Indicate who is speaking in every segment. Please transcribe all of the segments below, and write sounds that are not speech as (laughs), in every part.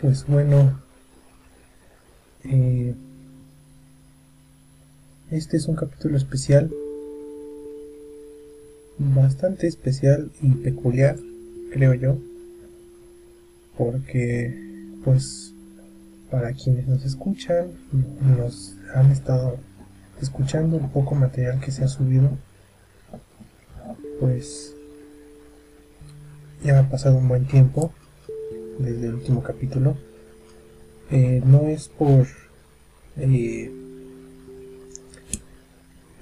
Speaker 1: Pues bueno, eh, este es un capítulo especial, bastante especial y peculiar, creo yo, porque pues para quienes nos escuchan, nos han estado escuchando el poco material que se ha subido, pues ya ha pasado un buen tiempo desde el último capítulo. Eh, no es por eh,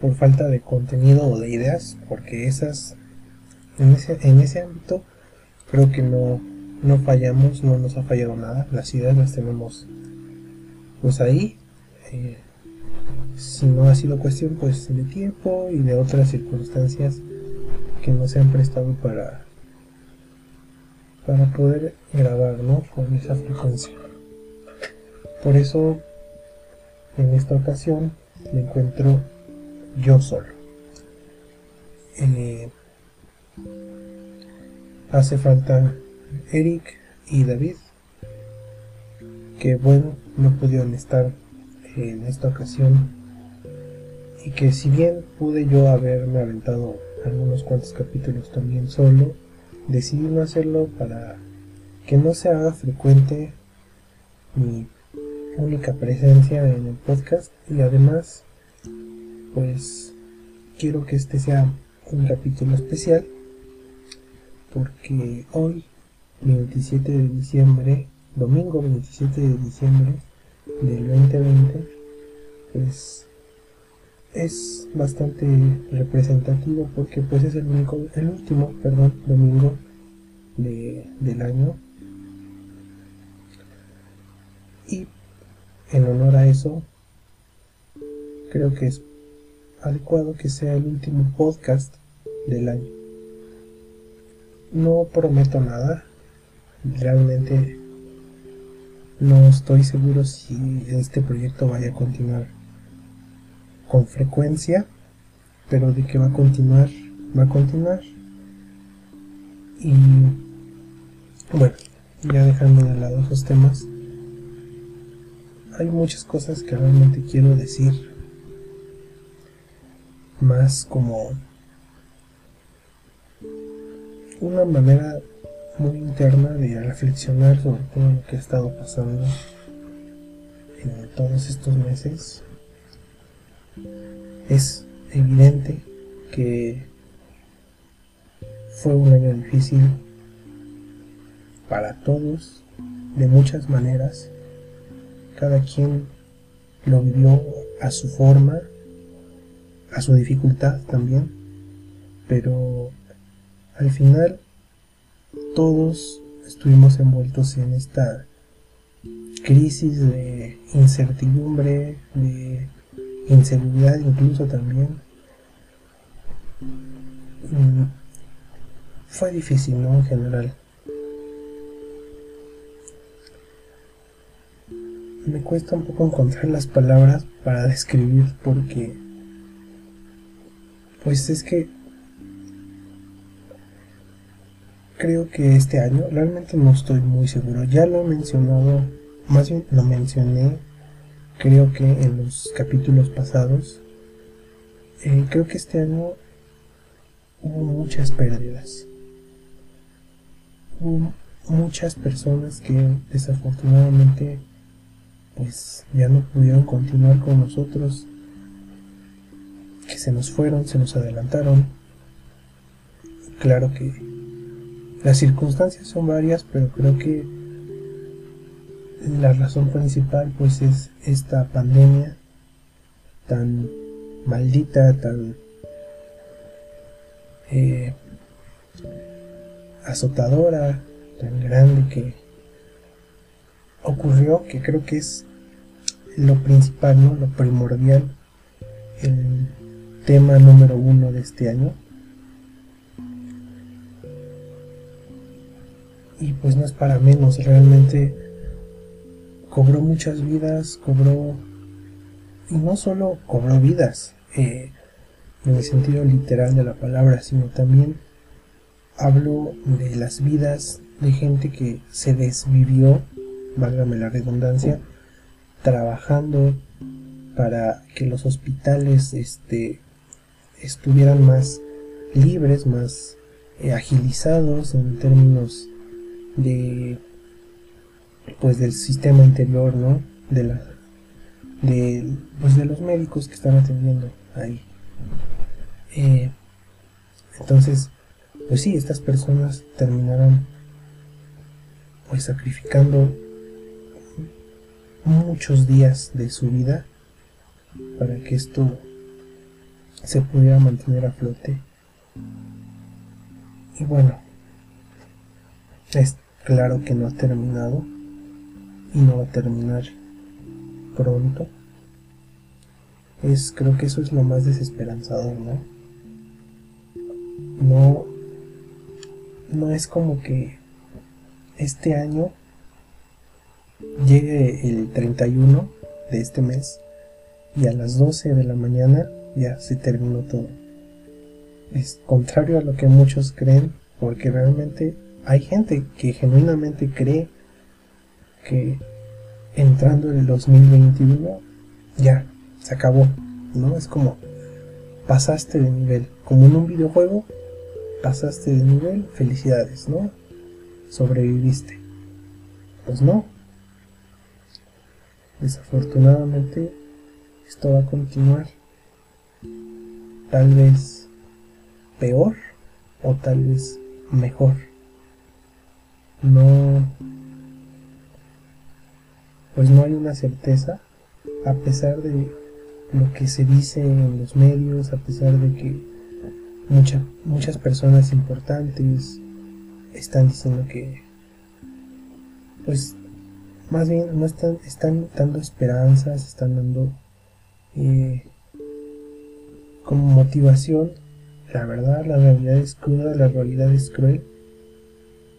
Speaker 1: por falta de contenido o de ideas, porque esas en ese, en ese ámbito creo que no, no fallamos, no nos ha fallado nada, las ideas las tenemos pues ahí. Eh, si no ha sido cuestión pues de tiempo y de otras circunstancias que no se han prestado para para poder grabar ¿no? con esa frecuencia por eso en esta ocasión me encuentro yo solo eh, hace falta Eric y David que bueno no pudieron estar en esta ocasión y que si bien pude yo haberme aventado algunos cuantos capítulos también solo, decidí no hacerlo para que no se haga frecuente mi única presencia en el podcast. Y además pues quiero que este sea un capítulo especial porque hoy 27 de diciembre domingo 27 de diciembre del 2020 pues es bastante representativo porque pues es el único, el último, perdón, domingo de, del año. Y en honor a eso, creo que es adecuado que sea el último podcast del año. No prometo nada, realmente no estoy seguro si este proyecto vaya a continuar con frecuencia, pero de que va a continuar, va a continuar. Y bueno, ya dejando de lado esos temas, hay muchas cosas que realmente quiero decir, más como una manera muy interna de reflexionar sobre todo lo que ha estado pasando en todos estos meses es evidente que fue un año difícil para todos, de muchas maneras. Cada quien lo vivió a su forma, a su dificultad también, pero al final todos estuvimos envueltos en esta crisis de incertidumbre, de inseguridad incluso también. Mm, fue difícil, ¿no? En general. Me cuesta un poco encontrar las palabras para describir porque... Pues es que... Creo que este año, realmente no estoy muy seguro, ya lo he mencionado, más bien lo mencioné creo que en los capítulos pasados, eh, creo que este año hubo muchas pérdidas. Hubo muchas personas que desafortunadamente pues ya no pudieron continuar con nosotros, que se nos fueron, se nos adelantaron. Claro que las circunstancias son varias, pero creo que la razón principal pues es esta pandemia tan maldita, tan eh, azotadora, tan grande que ocurrió, que creo que es lo principal, ¿no? lo primordial, el tema número uno de este año. Y pues no es para menos, realmente cobró muchas vidas, cobró, y no solo cobró vidas, eh, en el sentido literal de la palabra, sino también hablo de las vidas de gente que se desvivió válgame la redundancia, trabajando para que los hospitales este, estuvieran más libres, más eh, agilizados en términos de pues del sistema interior, ¿no? De la de pues de los médicos que están atendiendo ahí. Eh, entonces, pues sí, estas personas terminaron pues sacrificando muchos días de su vida para que esto se pudiera mantener a flote. Y bueno, es claro que no ha terminado y no va a terminar pronto. Es, creo que eso es lo más desesperanzador, ¿no? No, no es como que este año llegue el 31 de este mes y a las 12 de la mañana ya se terminó todo. Es contrario a lo que muchos creen, porque realmente hay gente que genuinamente cree que entrando en el 2021 ya se acabó, ¿no? Es como pasaste de nivel, como en un videojuego, pasaste de nivel, felicidades, ¿no? Sobreviviste. Pues no. Desafortunadamente esto va a continuar. Tal vez peor o tal vez mejor. No pues no hay una certeza, a pesar de lo que se dice en los medios, a pesar de que muchas personas importantes están diciendo que, pues, más bien no están, están dando esperanzas, están dando eh, como motivación. La verdad, la realidad es cruda, la realidad es cruel.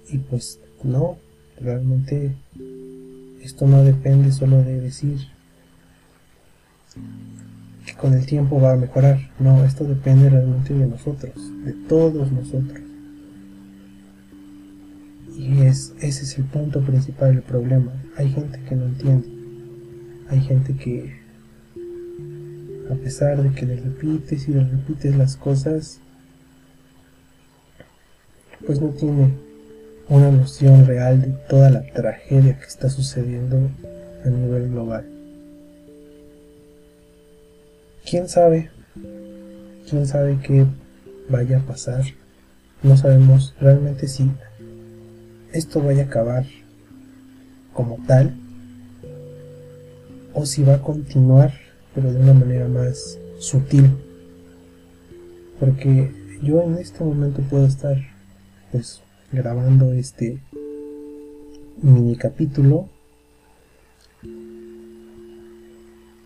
Speaker 1: Y pues no, realmente esto no depende solo de decir que con el tiempo va a mejorar. No, esto depende realmente de nosotros, de todos nosotros. Y es, ese es el punto principal del problema. Hay gente que no entiende. Hay gente que, a pesar de que le repites y le repites las cosas, pues no tiene una noción real de toda la tragedia que está sucediendo a nivel global. ¿Quién sabe? ¿Quién sabe qué vaya a pasar? No sabemos realmente si esto vaya a acabar como tal o si va a continuar pero de una manera más sutil porque yo en este momento puedo estar pues grabando este mini capítulo.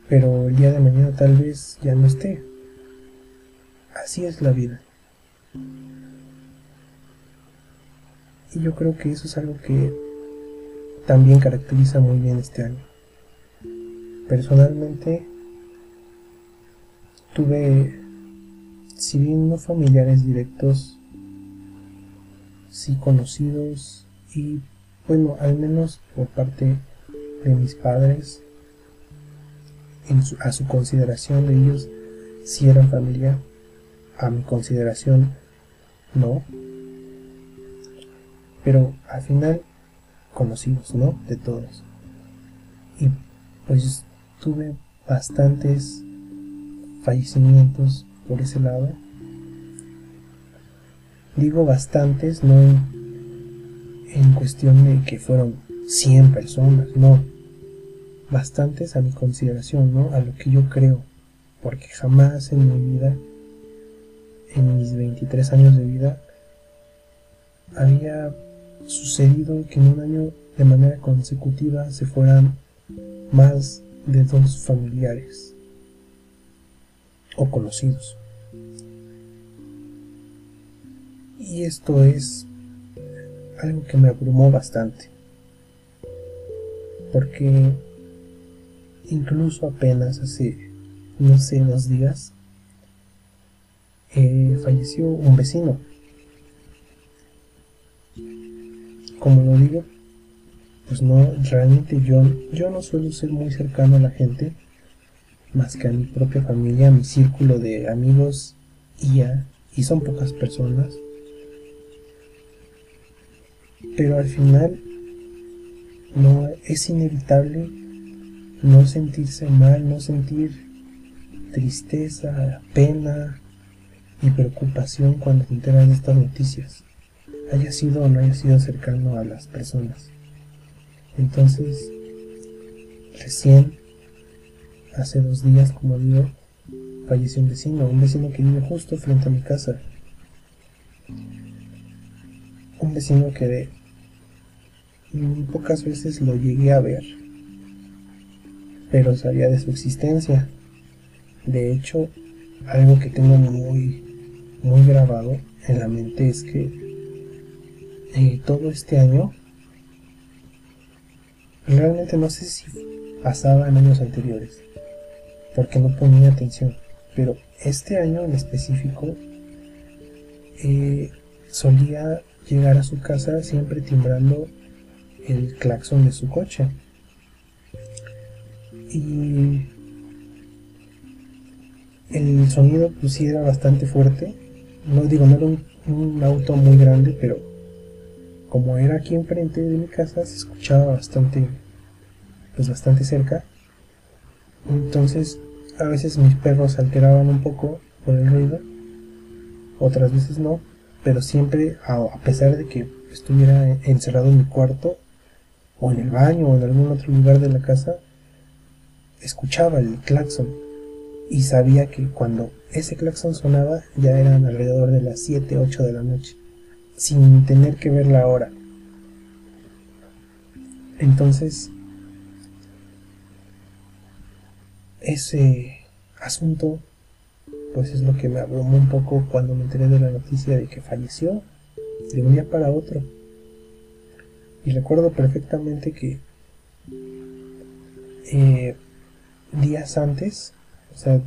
Speaker 1: Pero el día de mañana tal vez ya no esté. Así es la vida. Y yo creo que eso es algo que también caracteriza muy bien este año. Personalmente tuve, si bien no familiares directos, sí conocidos y bueno, al menos por parte de mis padres, a su consideración de ellos, si eran familia, a mi consideración, no. Pero al final, conocidos, ¿no? De todos. Y pues tuve bastantes fallecimientos por ese lado Digo bastantes, no en, cuestión de que fueron 100 personas, no. Bastantes a mi consideración, ¿no? A lo que yo creo. Porque jamás en mi vida, en mis 23 años de vida, había sucedido que en un año de manera consecutiva se fueran más de dos familiares o conocidos. Y esto es algo que me abrumó bastante. Porque incluso apenas hace, no sé, dos días, eh, falleció un vecino. Como lo digo, pues no, realmente yo, yo no suelo ser muy cercano a la gente, más que a mi propia familia, a mi círculo de amigos y ya, y son pocas personas. Pero al final no es inevitable no sentirse mal, no sentir tristeza, pena y preocupación cuando te enteras de estas noticias, haya sido o no haya sido cercano a las personas. Entonces, recién, hace dos días, como digo, falleció un vecino, un vecino que vive justo frente a mi casa. Un vecino que pocas veces lo llegué a ver, pero sabía de su existencia. De hecho, algo que tengo muy, muy grabado en la mente es que eh, todo este año Realmente no sé si pasaba en años anteriores, porque no ponía atención, pero este año en específico eh, solía llegar a su casa siempre timbrando el claxon de su coche. Y el sonido pues sí era bastante fuerte. No digo, no era un, un auto muy grande, pero como era aquí enfrente de mi casa, se escuchaba bastante, pues bastante cerca. Entonces, a veces mis perros alteraban un poco por el ruido, otras veces no, pero siempre, a pesar de que estuviera encerrado en mi cuarto, o en el baño, o en algún otro lugar de la casa, escuchaba el claxon y sabía que cuando ese claxon sonaba ya eran alrededor de las 7, 8 de la noche sin tener que ver la hora. Entonces, ese asunto, pues es lo que me abrumó un poco cuando me enteré de la noticia de que falleció de un día para otro. Y recuerdo perfectamente que eh, días antes, o sea,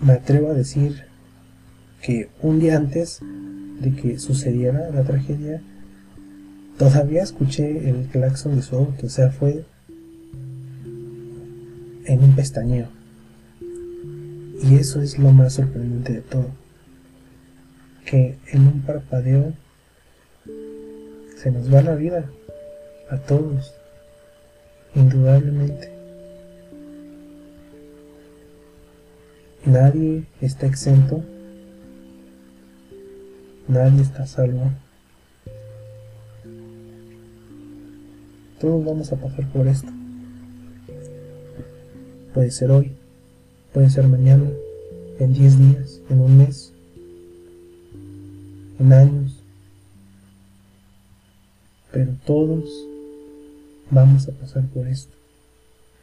Speaker 1: me atrevo a decir que un día antes de que sucediera la tragedia, todavía escuché el claxon de su auto, o sea, fue en un pestañeo. Y eso es lo más sorprendente de todo, que en un parpadeo se nos va la vida a todos, indudablemente. Nadie está exento Nadie está salvo. Todos vamos a pasar por esto. Puede ser hoy, puede ser mañana, en 10 días, en un mes, en años. Pero todos vamos a pasar por esto.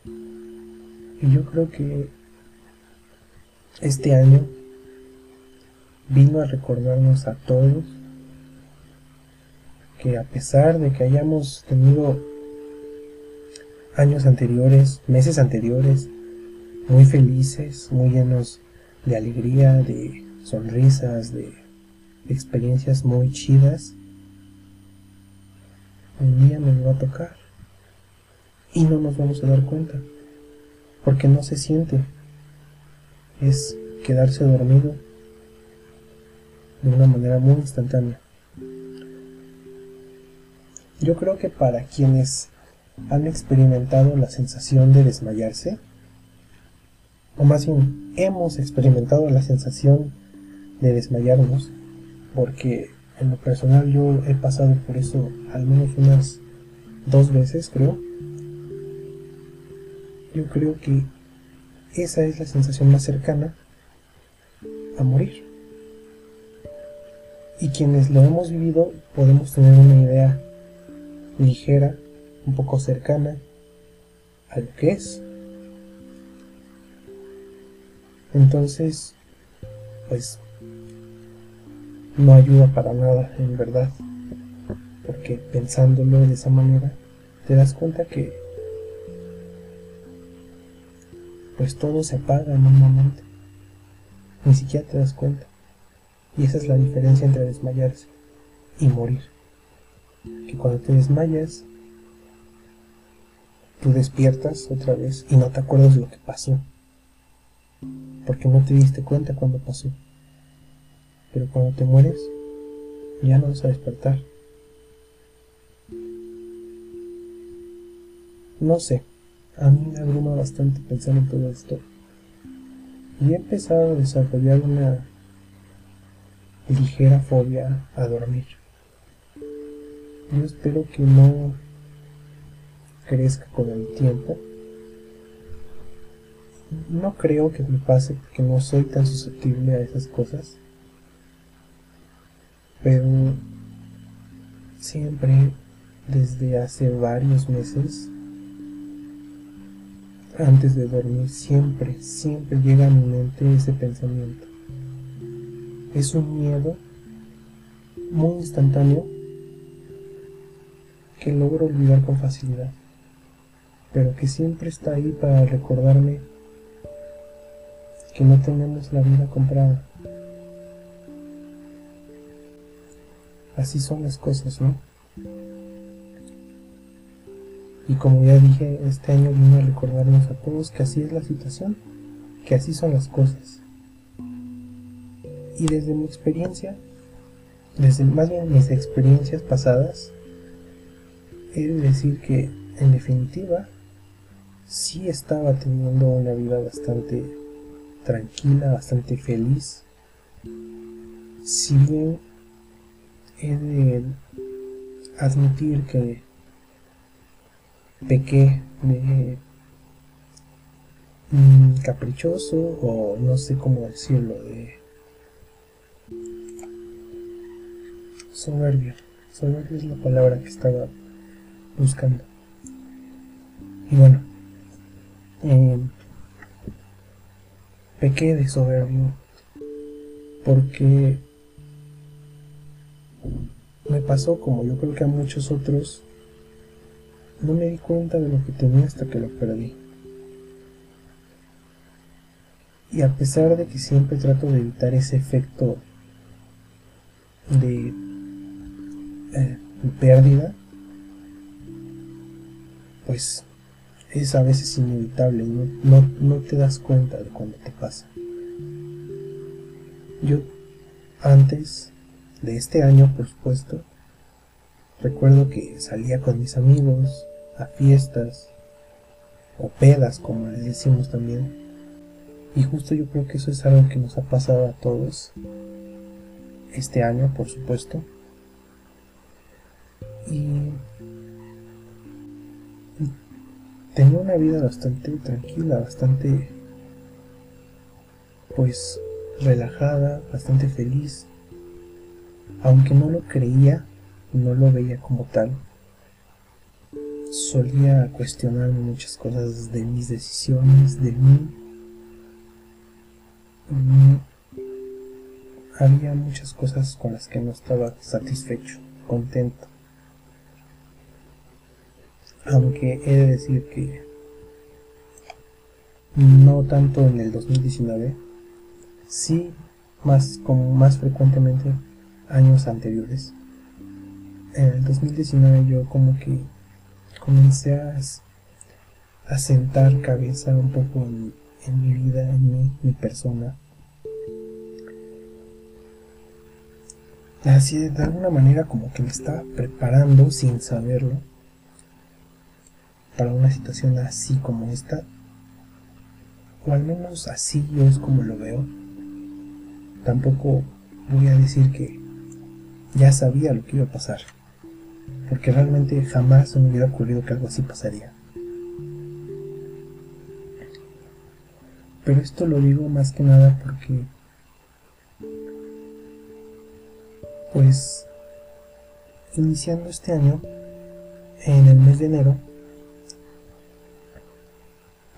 Speaker 1: Y yo creo que este año vino a recordarnos a todos que a pesar de que hayamos tenido años anteriores, meses anteriores, muy felices, muy llenos de alegría, de sonrisas, de experiencias muy chidas, un día nos va a tocar y no nos vamos a dar cuenta, porque no se siente, es quedarse dormido de una manera muy instantánea. Yo creo que para quienes han experimentado la sensación de desmayarse, o más bien hemos experimentado la sensación de desmayarnos, porque en lo personal yo he pasado por eso al menos unas dos veces, creo. Yo creo que esa es la sensación más cercana a morir y quienes lo hemos vivido podemos tener una idea ligera, un poco cercana a lo que es. Entonces, pues no ayuda para nada, en verdad, porque pensándolo de esa manera, te das cuenta que pues todo se apaga en un momento. Ni siquiera te das cuenta. Y esa es la diferencia entre desmayarse y morir. Que cuando te desmayas, tú despiertas otra vez y no te acuerdas de lo que pasó. Porque no te diste cuenta cuando pasó. Pero cuando te mueres, ya no vas a despertar. No sé, a mí me abruma bastante pensar en todo esto. Y he empezado a desarrollar una ligera fobia a dormir. Yo espero que no crezca con el tiempo. No creo que me pase porque no soy tan susceptible a esas cosas. Pero siempre, desde hace varios meses, antes de dormir, siempre, siempre llega a mi mente ese pensamiento. Es un miedo muy instantáneo que logro olvidar con facilidad, pero que siempre está ahí para recordarme que no tenemos la vida comprada. Así son las cosas, ¿no? Y como ya dije, este año vino a recordarnos a todos que así es la situación, que así son las cosas. Y desde mi experiencia, desde más bien mis experiencias pasadas, he de decir que en definitiva sí estaba teniendo una vida bastante tranquila, bastante feliz. Si bien he de admitir que pequé de mm, caprichoso o no sé cómo decirlo, de soberbio. Soberbio es la palabra que estaba buscando. Y bueno, eh, pequé de soberbio porque me pasó como yo creo que a muchos otros no me di cuenta de lo que tenía hasta que lo perdí. Y a pesar de que siempre trato de evitar ese efecto de, eh, pérdida, pues es a veces inevitable, no, no, no te das cuenta de cuando te pasa. Yo antes de este año, por supuesto, recuerdo que salía con mis amigos, a fiestas o pedas, como les decimos también. Y justo yo creo que eso es algo que nos ha pasado a todos este año, por supuesto. Y tenía una vida bastante tranquila, bastante pues relajada, bastante feliz. Aunque no lo creía, no lo veía como tal solía cuestionar muchas cosas de mis decisiones, de mí. Mm, había muchas cosas con las que no estaba satisfecho, contento. Aunque he de decir que no tanto en el 2019, sí más como más frecuentemente años anteriores. En el 2019 yo como que comencé a, sentar cabeza un poco en, mi vida, en mi persona. Así de alguna manera como que me estaba preparando sin saberlo para una situación así como esta. O al menos así yo es como lo veo. Tampoco voy a decir que ya sabía lo que iba a pasar porque realmente jamás me hubiera ocurrido que algo así pasaría. Pero esto lo digo más que nada porque, pues, iniciando este año, en el mes de enero,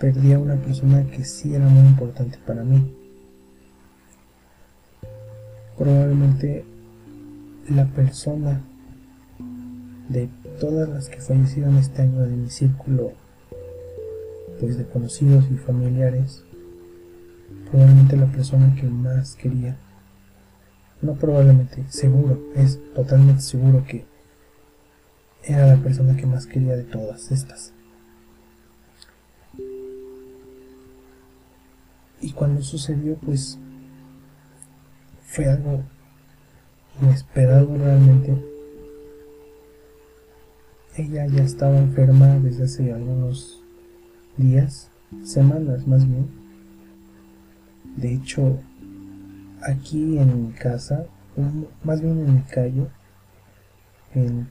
Speaker 1: perdí a una persona que sí era muy importante para mí. Probablemente la persona de todas las que fallecieron este año de mi círculo pues de conocidos y familiares probablemente la persona que más quería no probablemente seguro es totalmente seguro que era la persona que más quería de todas estas Y cuando sucedió, pues fue algo inesperado realmente. Ella ya estaba enferma desde hace algunos días, semanas más bien. De hecho, aquí en mi casa, más bien en mi calle, en,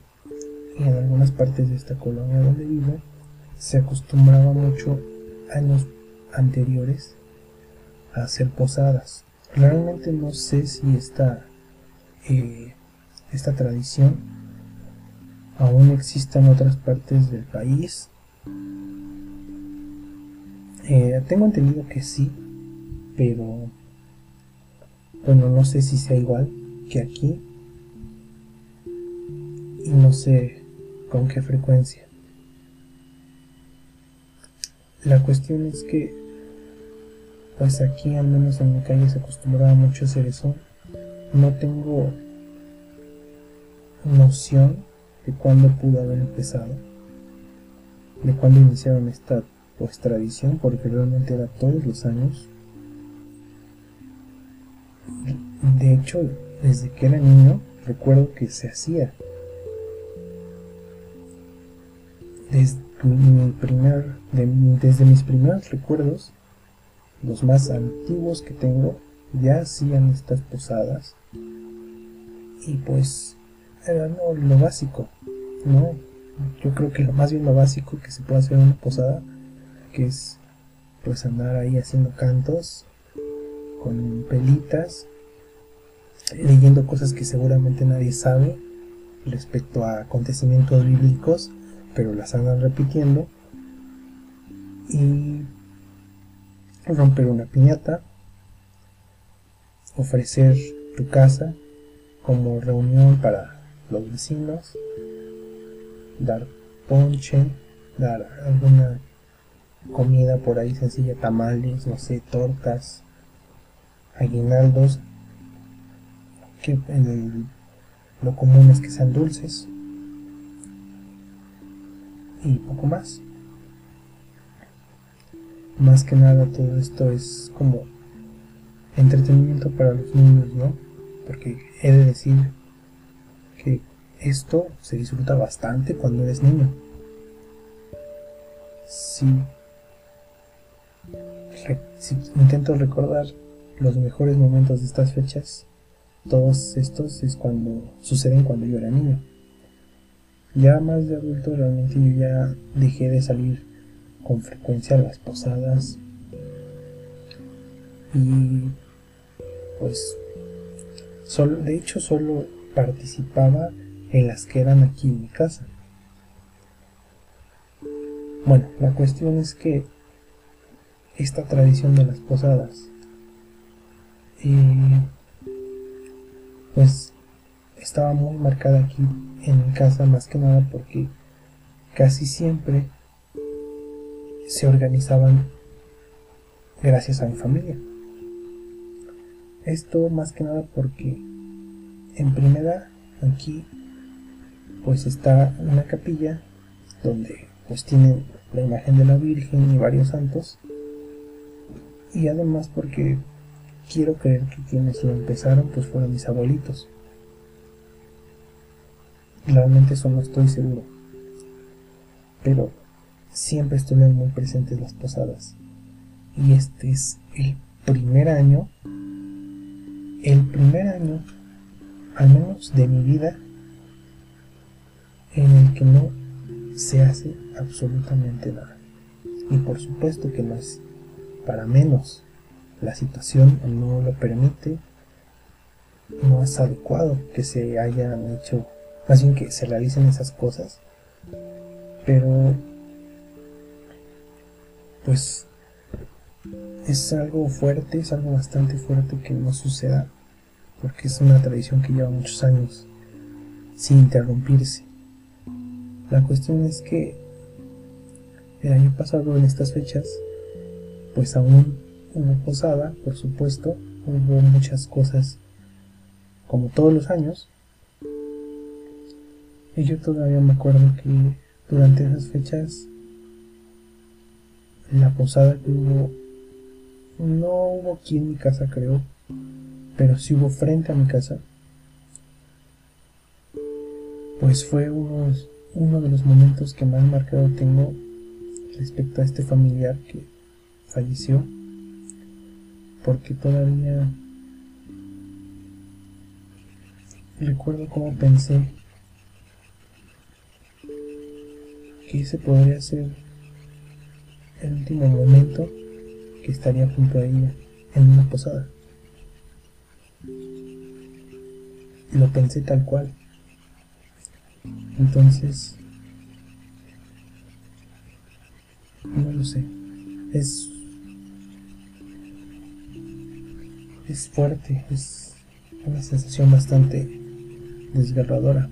Speaker 1: en algunas partes de esta colonia donde vivo, se acostumbraba mucho años anteriores hacer posadas. Realmente no sé si esta, eh, esta tradición aún existe en otras partes del país. Eh, tengo entendido que sí, pero bueno, no sé si sea igual que aquí y no sé con qué frecuencia. La cuestión es que, pues aquí al menos en mi calle se acostumbraba mucho a hacer eso. No tengo noción de cuándo pudo haber empezado, de cuándo iniciaron esta pues tradición, porque realmente era todos los años. De hecho, desde que era niño, recuerdo que se hacía. Desde mi primer, desde mis primeros recuerdos, los más antiguos que tengo, ya hacían estas posadas. Y pues era lo básico, ¿no? Yo creo que lo más bien lo básico que se puede hacer en una posada, que es pues andar ahí haciendo cantos con pelitas, leyendo cosas que seguramente nadie sabe respecto a acontecimientos bíblicos pero las andan repitiendo. Y romper una piñata, ofrecer tu casa como reunión para los vecinos, dar ponche, dar alguna comida por ahí sencilla, tamales, no sé, tortas, aguinaldos, que lo común es que sean dulces y poco más. Más que nada todo esto es como entretenimiento para los niños, ¿no? Porque he de decir que esto se disfruta bastante cuando eres niño. Si, si intento recordar los mejores momentos de estas fechas, todos estos es cuando suceden cuando yo era niño. Ya más de adulto realmente yo ya dejé de salir con frecuencia las posadas y pues solo, de hecho solo participaba en las que eran aquí en mi casa. Bueno, la cuestión es que esta tradición de las posadas eh, pues estaba muy marcada aquí en mi casa más que nada porque casi siempre se organizaban gracias a mi familia. Esto más que nada porque en primera aquí pues está una capilla donde pues tienen la imagen de la Virgen y varios santos y además porque quiero creer que quienes lo empezaron pues fueron mis abuelitos Realmente eso no estoy seguro. Pero siempre estuvieron muy presentes las posadas. Y este es el primer año, el primer año, al menos de mi vida, en el que no se hace absolutamente nada. Y por supuesto que no es para menos. La situación no lo permite, no es adecuado que se hayan hecho más bien que se realicen esas cosas, pero pues es algo fuerte, es algo bastante fuerte que no suceda, porque es una tradición que lleva muchos años sin interrumpirse. La cuestión es que el año pasado en estas fechas, pues aún hubo posada, por supuesto, hubo muchas cosas como todos los años, y yo todavía me acuerdo que durante esas fechas, la posada que hubo no hubo aquí en mi casa, creo, pero sí hubo frente a mi casa, pues fue uno de los momentos que más marcado tengo respecto a este familiar que falleció, porque todavía recuerdo cómo pensé que ese podría ser el último momento que estaría junto a ella en una posada. Y lo pensé tal cual. Entonces, no lo sé. Es es fuerte, es una sensación bastante desgarradora.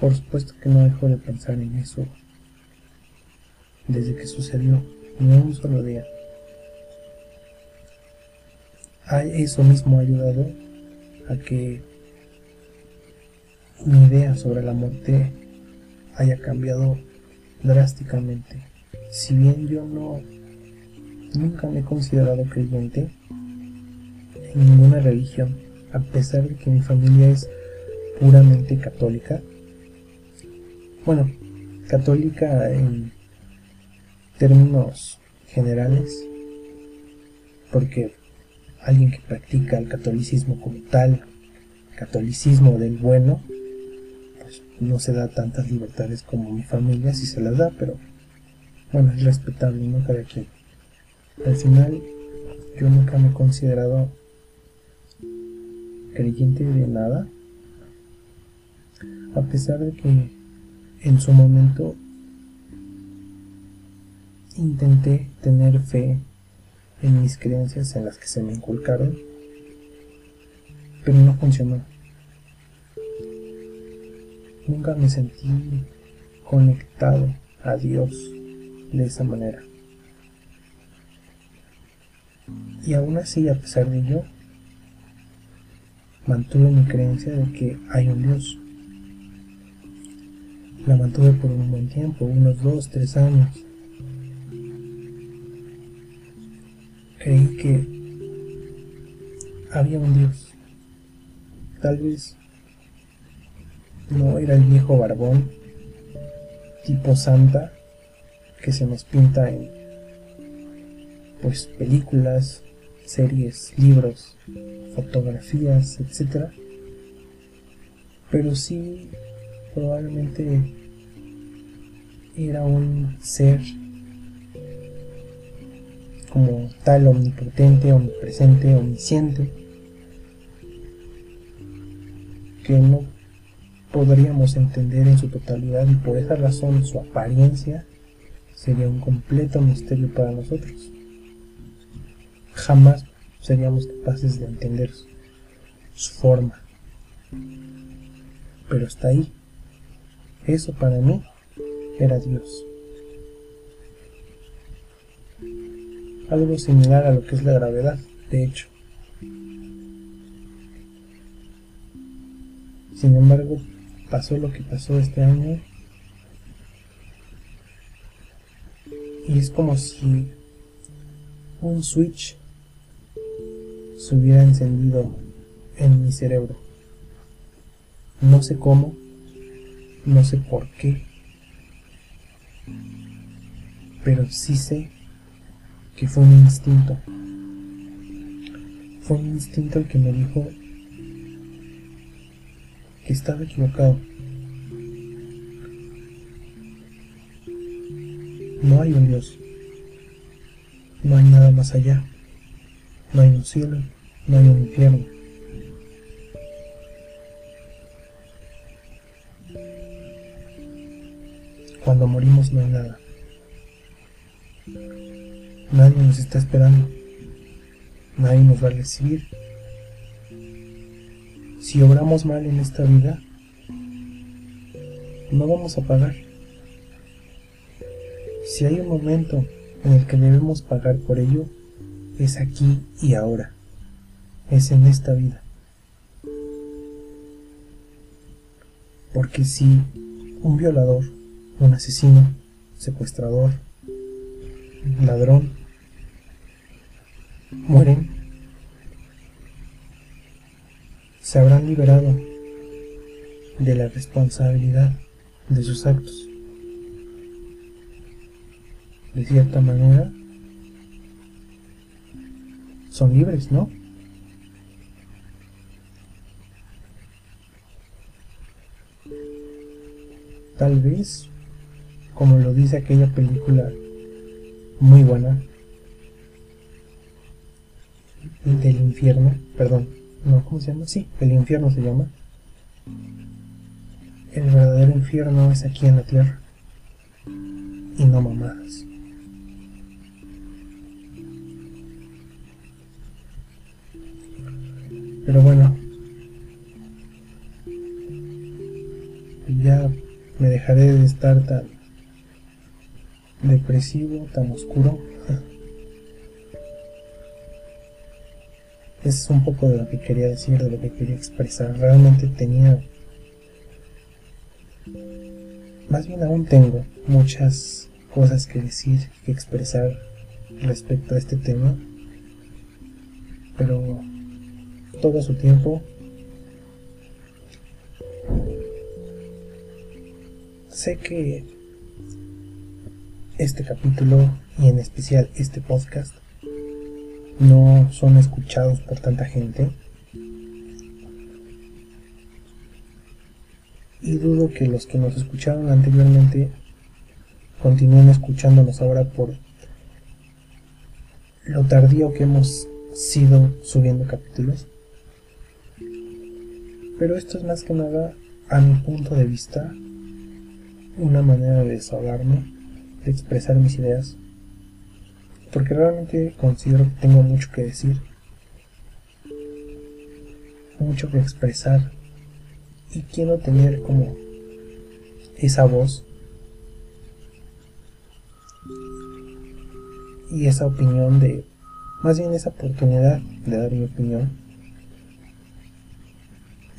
Speaker 1: Por supuesto que no dejo de pensar en eso desde que sucedió, ni un solo día. Eso mismo ha ayudado a que mi idea sobre la muerte haya cambiado drásticamente. Si bien yo no nunca me he considerado creyente en ninguna religión, a pesar de que mi familia es puramente católica. Bueno, católica en términos generales, porque alguien que practica el catolicismo como tal, catolicismo del bueno, pues no se da tantas libertades como mi familia si se las da, pero bueno, es respetable, ¿no? Cada quien. Al final, yo nunca me he considerado creyente de nada, a pesar de que en su momento intenté tener fe en mis creencias en las que se me inculcaron, pero no funcionó. Nunca me sentí conectado a Dios de esa manera. Y aún así, a pesar de ello, mantuve mi creencia de que hay un Dios. La mantuve por un buen tiempo, unos dos, tres años. Creí que había un Dios. Tal vez no era el viejo barbón tipo santa que se nos pinta en pues películas, series, libros, fotografías, etc. Pero sí probablemente era un ser como tal omnipotente, omnipresente, omnisciente, que no podríamos entender en su totalidad y por esa razón su apariencia sería un completo misterio para nosotros. Jamás seríamos capaces de entender su forma. Pero está ahí. Eso para mí era Dios. Algo similar a lo que es la gravedad, de hecho. Sin embargo, pasó lo que pasó este año y es como si un switch se hubiera encendido en mi cerebro. No sé cómo, no sé por qué, pero sí sé que fue un instinto. Fue un instinto el que me dijo que estaba equivocado. No hay un Dios. No hay nada más allá. No hay un cielo, no hay un infierno. Cuando morimos no hay nada. Nadie nos está esperando. Nadie nos va a recibir. Si obramos mal en esta vida, no vamos a pagar. Si hay un momento en el que debemos pagar por ello, es aquí y ahora. Es en esta vida. Porque si un violador, un asesino, secuestrador, ladrón mueren, se habrán liberado de la responsabilidad de sus actos. De cierta manera, son libres, ¿no? Tal vez, como lo dice aquella película muy buena, del infierno, perdón, no, ¿cómo se llama? Sí, el infierno se llama. El verdadero infierno es aquí en la tierra y no mamadas. Pero bueno, ya me dejaré de estar tan depresivo, tan oscuro. Es un poco de lo que quería decir, de lo que quería expresar. Realmente tenía, más bien aún tengo muchas cosas que decir, que expresar respecto a este tema. Pero todo su tiempo. Sé que este capítulo y en especial este podcast no son escuchados por tanta gente. Y dudo que los que nos escucharon anteriormente continúen escuchándonos ahora por lo tardío que hemos sido subiendo capítulos. Pero esto es más que nada, a mi punto de vista, una manera de desahogarme, de expresar mis ideas, porque realmente considero que tengo mucho que decir, mucho que expresar, y quiero tener como esa voz y esa opinión de, más bien esa oportunidad de dar mi opinión.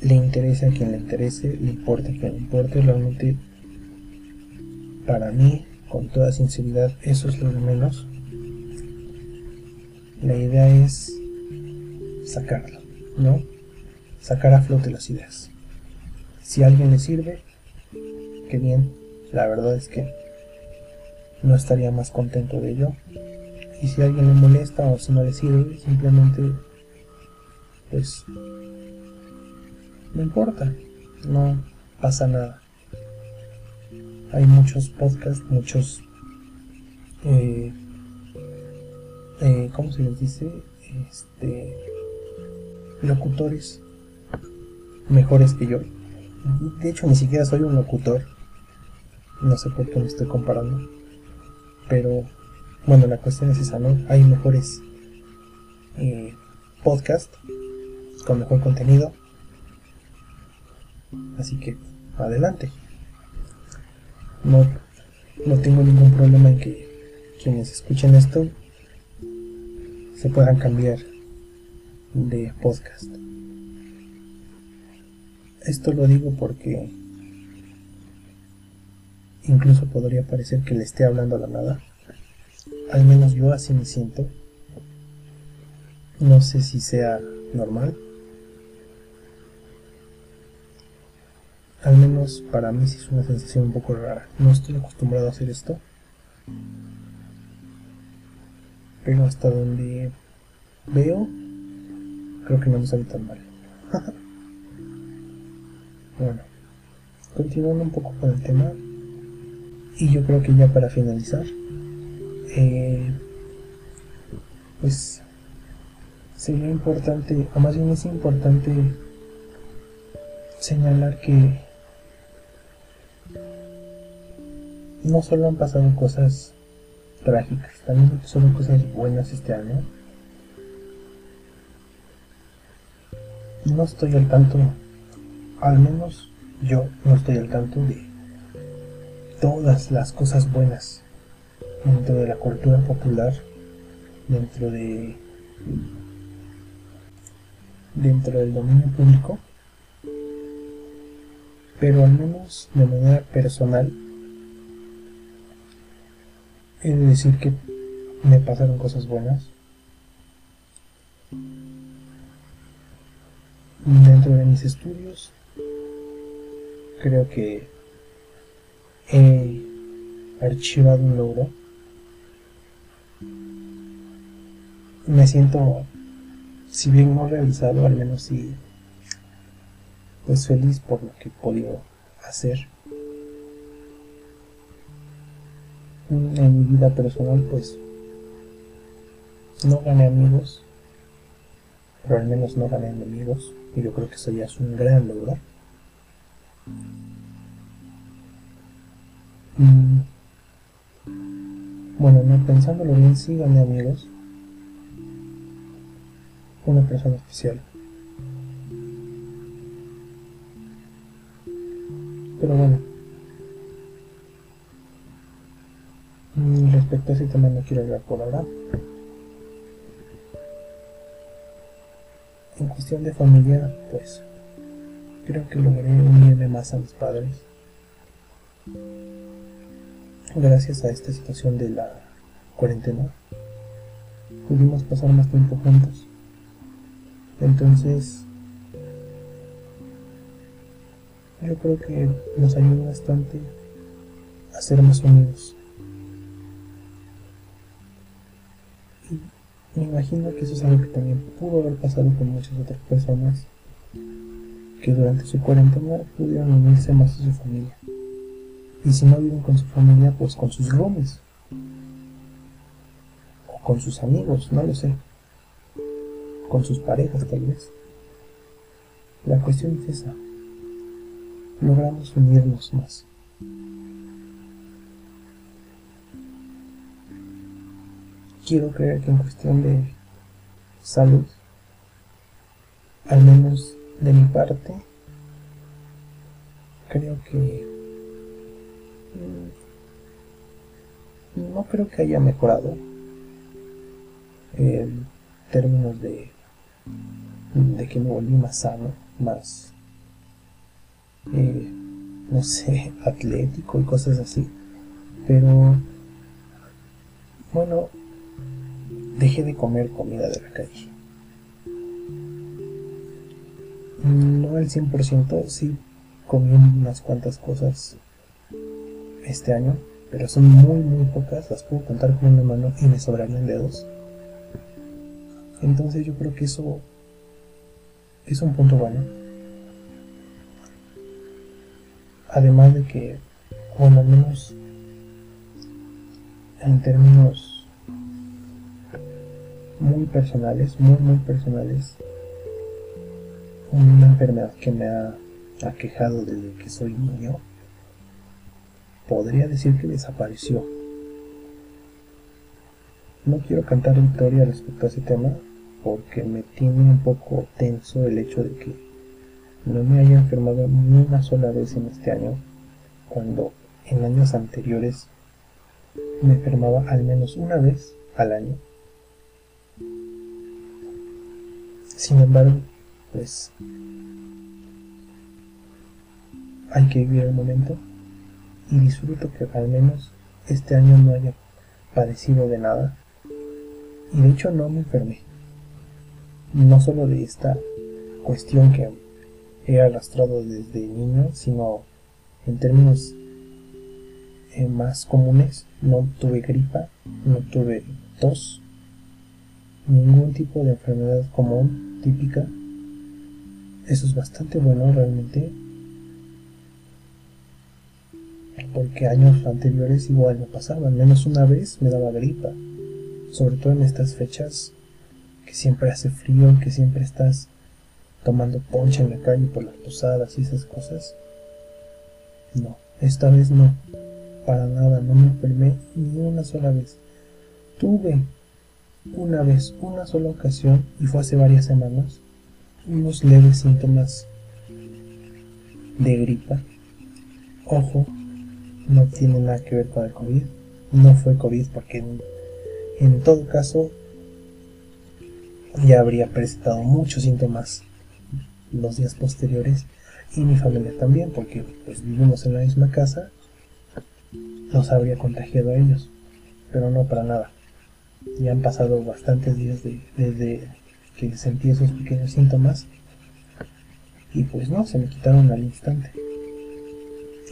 Speaker 1: Le interese a quien le interese, le importe a quien le importe, realmente para mí, con toda sinceridad, eso es lo de menos. La idea es sacarlo, ¿no? Sacar a flote las ideas. Si a alguien le sirve, qué bien, la verdad es que no estaría más contento de ello. Y si a alguien le molesta o si no le sirve, simplemente pues no importa, no pasa nada. Hay muchos podcasts, muchos, eh, eh, ¿cómo se les dice? Este, locutores mejores que yo. De hecho, ni siquiera soy un locutor. No sé por qué me estoy comparando. Pero, bueno, la cuestión es esa, ¿no? Hay mejores eh, podcasts con mejor contenido Así que adelante. No, no tengo ningún problema en que quienes escuchen esto se puedan cambiar de podcast. Esto lo digo porque incluso podría parecer que le esté hablando a la nada. Al menos yo así me siento. No sé si sea normal. Al menos para mí sí es una sensación un poco rara. No estoy acostumbrado a hacer esto. Pero hasta donde veo, creo que no me sale tan mal. (laughs) bueno, continuando un poco con el tema. Y yo creo que ya para finalizar, eh, pues sería importante, o más bien es importante señalar que no solo han pasado cosas trágicas, también son cosas buenas este año. No estoy al tanto, al menos yo no estoy al tanto de todas las cosas buenas dentro de la cultura popular, dentro de dentro del dominio público, pero al menos de manera personal He de decir que me pasaron cosas buenas. Dentro de mis estudios, creo que he archivado un logro. Me siento, si bien no realizado, al menos sí, pues feliz por lo que he podido hacer. En mi vida personal, pues no gané amigos, pero al menos no gané enemigos, y yo creo que eso ya es un gran logro. Mm. Bueno, no pensándolo bien, sí gané amigos. Una persona especial. Pero bueno. Respecto a ese tema no quiero hablar por ahora. En cuestión de familia, pues creo que logré unirme más a mis padres. Gracias a esta situación de la cuarentena, pudimos pasar más tiempo juntos. Entonces, yo creo que nos ayuda bastante a ser más unidos. Me imagino que eso es algo que también pudo haber pasado con muchas otras personas que durante su cuarentena pudieron unirse más a su familia. Y si no viven con su familia, pues con sus roomies. O con sus amigos, no lo sé. Con sus parejas tal vez. La cuestión es esa. Logramos unirnos más. Quiero creer que en cuestión de salud, al menos de mi parte, creo que mm, no creo que haya mejorado en términos de, de que me volví más sano, más, eh, no sé, (laughs) atlético y cosas así. Pero, bueno, dejé de comer comida de la calle. No al 100%, sí comí unas cuantas cosas este año, pero son muy muy pocas, las puedo contar con una mano y me sobrarían dedos. Entonces yo creo que eso es un punto bueno. Además de que, bueno, al menos en términos muy personales, muy muy personales, una enfermedad que me ha aquejado desde que soy niño, podría decir que desapareció. No quiero cantar victoria respecto a ese tema porque me tiene un poco tenso el hecho de que no me haya enfermado ni una sola vez en este año, cuando en años anteriores me enfermaba al menos una vez al año. Sin embargo, pues hay que vivir el momento y disfruto que al menos este año no haya padecido de nada. Y de hecho no me enfermé. No solo de esta cuestión que he arrastrado desde niño sino en términos eh, más comunes no tuve gripa no tuve tos ningún tipo de enfermedad común típica eso es bastante bueno realmente porque años anteriores igual me pasaba, al menos una vez me daba gripa, sobre todo en estas fechas que siempre hace frío, que siempre estás tomando poncha en la calle por las posadas y esas cosas. No, esta vez no, para nada, no me enfermé ni una sola vez. Tuve una vez, una sola ocasión, y fue hace varias semanas, unos leves síntomas de gripa. Ojo, no tiene nada que ver con el COVID. No fue COVID porque en, todo caso ya habría presentado muchos síntomas los días posteriores y mi familia también porque pues vivimos en la misma casa los habría contagiado a ellos pero no para nada Ya han pasado bastantes días desde que sentí esos pequeños síntomas y pues no, se me quitaron al instante.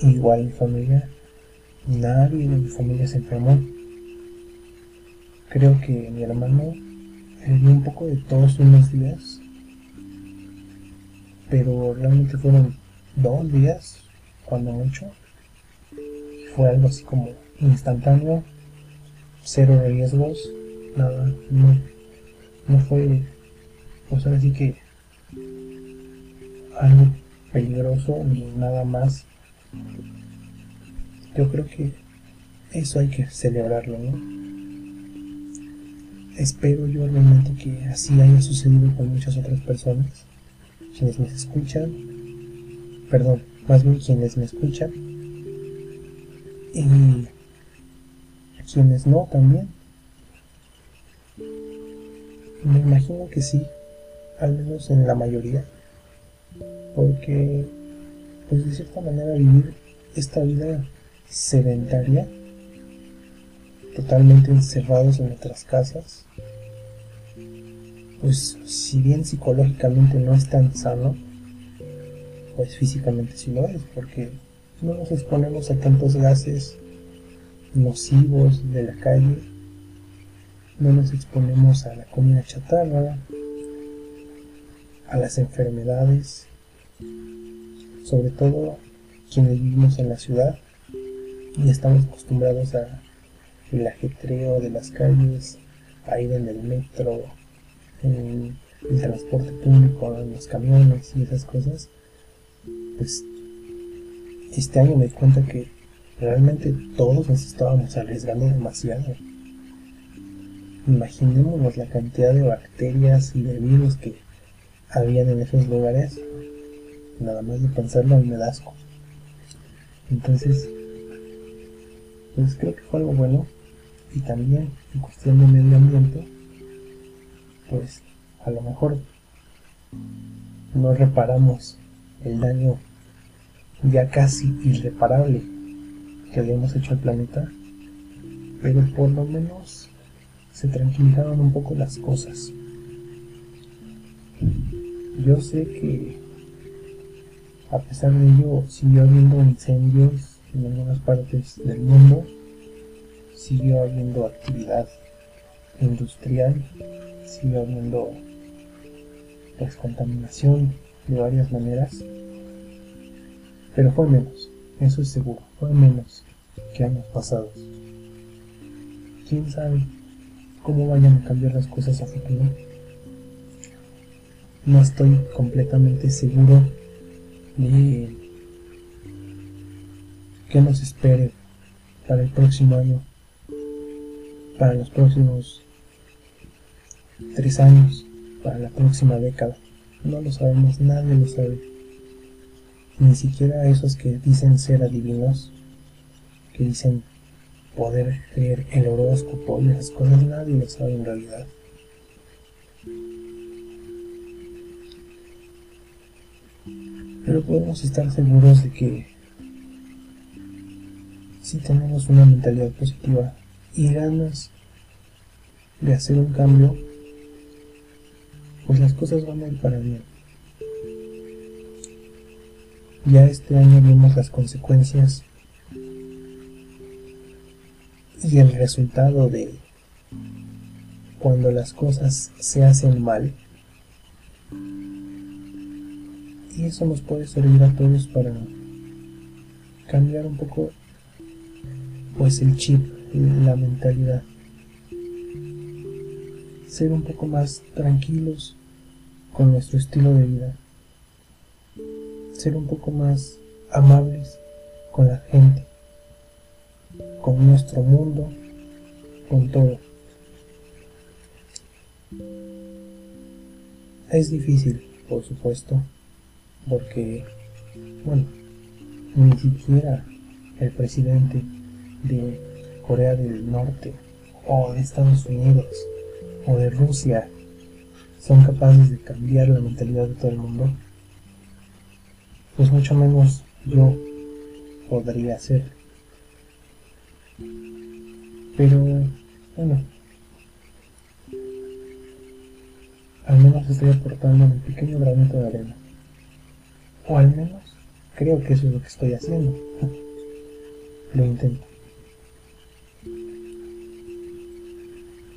Speaker 1: Igual mi familia, nadie de mi familia se enfermó. Creo que mi hermano le un poco de todos unos días, pero realmente fueron dos días, cuando mucho. Fue algo así como instantáneo, cero riesgos, nada, no, no fue, pues ahora sí que algo peligroso ni nada más. Yo creo que eso hay que celebrarlo, ¿no? Espero yo realmente que así haya sucedido con muchas otras personas, quienes me escuchan, perdón, más bien quienes me escuchan y quienes no también. Me imagino que sí, al menos en la mayoría porque pues de cierta manera vivir esta vida sedentaria totalmente encerrados en nuestras casas. Pues si bien psicológicamente no es tan sano pues físicamente sí lo es porque no nos exponemos a tantos gases nocivos de la calle no nos exponemos a la comida chatarra a las enfermedades sobre todo quienes vivimos en la ciudad y estamos acostumbrados a el ajetreo de las calles, a ir en el metro, en el transporte público, en los camiones y esas cosas, pues este año me di cuenta que realmente todos nos estábamos arriesgando demasiado. Imaginémonos la cantidad de bacterias y de virus que habían en esos lugares nada más de pensarlo me da asco. Entonces, pues creo que fue algo bueno. Y también en cuestión de medio ambiente, pues a lo mejor no reparamos el daño ya casi irreparable que hemos hecho al planeta, pero por lo menos se tranquilizaron un poco las cosas. Yo sé que a pesar de ello, siguió habiendo incendios en algunas partes del mundo, siguió habiendo actividad industrial, siguió habiendo descontaminación de varias maneras, pero fue menos, eso es seguro, fue menos que años pasados. ¿Quién sabe cómo vayan a cambiar las cosas a futuro? No estoy completamente seguro de qué nos espere para el próximo año, para los próximos tres años, para la próxima década. No lo sabemos, nadie lo sabe. Ni siquiera esos que dicen ser adivinos, que dicen poder leer el horóscopo y esas cosas, nadie lo sabe en realidad. Pero podemos estar seguros de que si tenemos una mentalidad positiva y ganas de hacer un cambio, pues las cosas van a ir para bien. Ya este año vimos las consecuencias y el resultado de cuando las cosas se hacen mal y eso nos puede servir a todos para cambiar un poco pues el chip, la mentalidad. Ser un poco más tranquilos con nuestro estilo de vida. Ser un poco más amables con la gente, con nuestro mundo, con todo. Es difícil, por supuesto, porque, bueno, ni siquiera el presidente de Corea del Norte o de Estados Unidos o de Rusia son capaces de cambiar la mentalidad de todo el mundo, pues mucho menos yo podría hacer. Pero, bueno, menos estoy aportando un pequeño granito de arena. O al menos creo que eso es lo que estoy haciendo. (laughs) lo intento.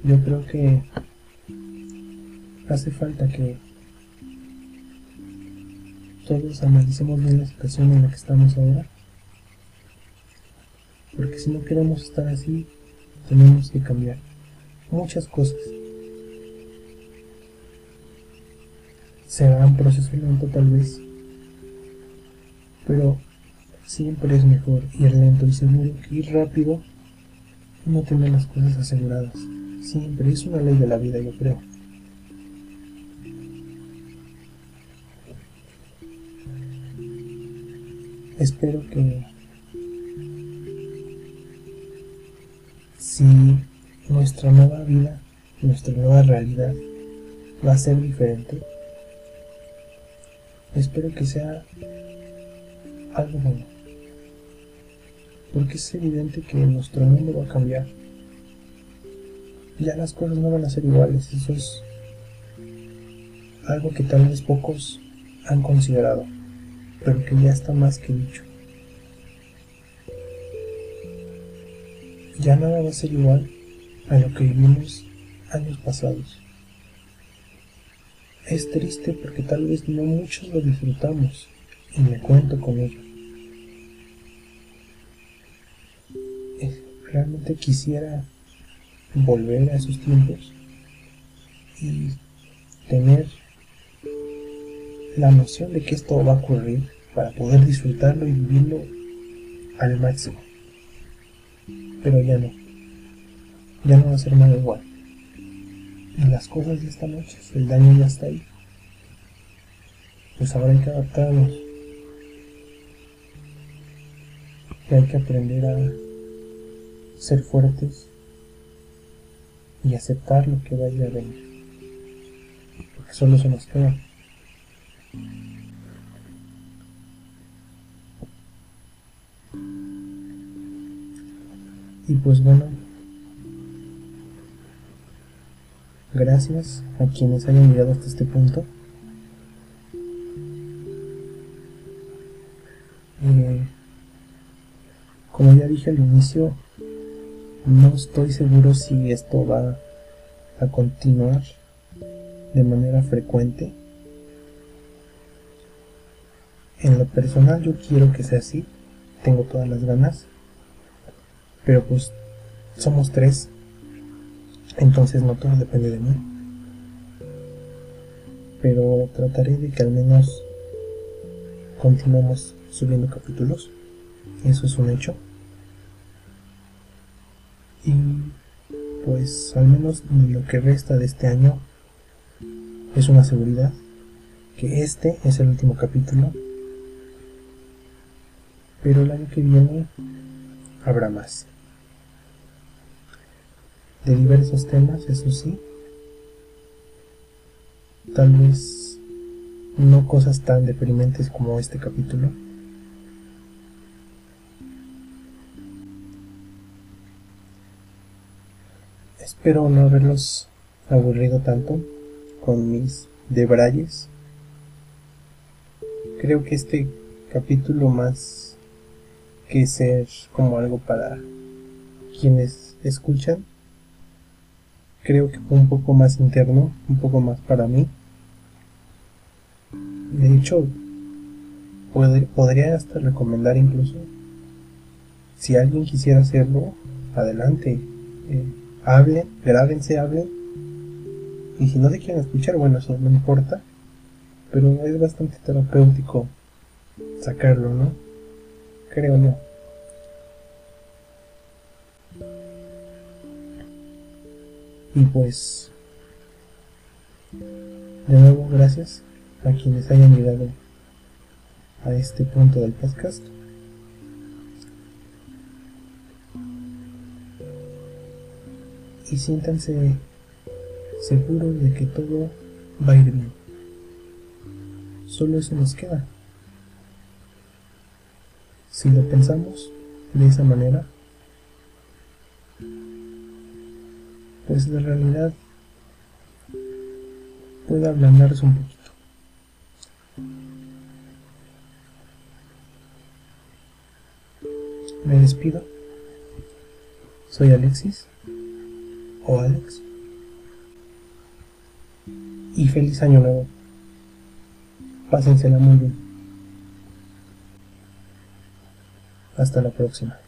Speaker 1: Yo creo que hace falta que todos analicemos bien la situación en la que estamos ahora. Porque si no queremos estar así, tenemos que cambiar muchas cosas. Será un proceso lento tal vez, pero siempre es mejor ir lento y seguro que ir rápido y no tener las cosas aseguradas. Siempre es una ley de la vida, yo creo. Espero que si nuestra nueva vida, nuestra nueva realidad va a ser diferente, espero que sea algo bueno. Porque es evidente que nuestro mundo va a cambiar ya las cosas no van a ser iguales. Eso es algo que tal vez pocos han considerado, pero que ya está más que dicho. Ya nada va a ser igual a lo que vivimos años pasados. Es triste porque tal vez no muchos lo disfrutamos y me cuento con ello. Realmente quisiera volver a esos tiempos y tener la noción de que esto va a ocurrir para poder disfrutarlo y vivirlo al máximo. Pero ya no. Ya no va a ser nada igual. Y las cosas ya están hechas, el daño ya está ahí. Pues ahora hay que adaptarnos. Y hay que aprender a ser fuertes y aceptar lo que vaya a venir. Porque solo se nos queda. Y pues bueno, gracias a quienes hayan llegado hasta este punto. Eh, como ya dije al inicio, no estoy seguro si esto va a continuar de manera frecuente. En lo personal yo quiero que sea así, tengo todas las ganas, pero pues somos tres, entonces no todo depende de mí. Pero trataré de que al menos continuemos subiendo capítulos, eso es un hecho. Y pues al menos lo que resta de este año es una seguridad que este es el último capítulo. Pero el año que viene habrá más. De diversos temas, eso sí. Tal vez no cosas tan deprimentes como este capítulo Espero no haberlos aburrido tanto con mis debrayes. Creo que este capítulo más que ser como algo para quienes escuchan, creo que fue un poco más interno, un poco más para mí. De hecho, podría hasta recomendar incluso, si alguien quisiera hacerlo, adelante. Eh, hablen, grábense, hablen. Y si no se quieren escuchar, bueno, eso no importa. Pero es bastante terapéutico sacarlo, ¿no? Creo yo. Y pues, de nuevo, gracias a quienes hayan llegado a este punto del podcast. y siéntanse seguros de que todo va a ir bien. Solo eso nos queda. Si lo pensamos de esa manera, pues la realidad pueda ablandarse un poquito. Me despido. Soy Alexis o Alex. Y feliz año nuevo. Pásensela muy bien. Hasta la próxima.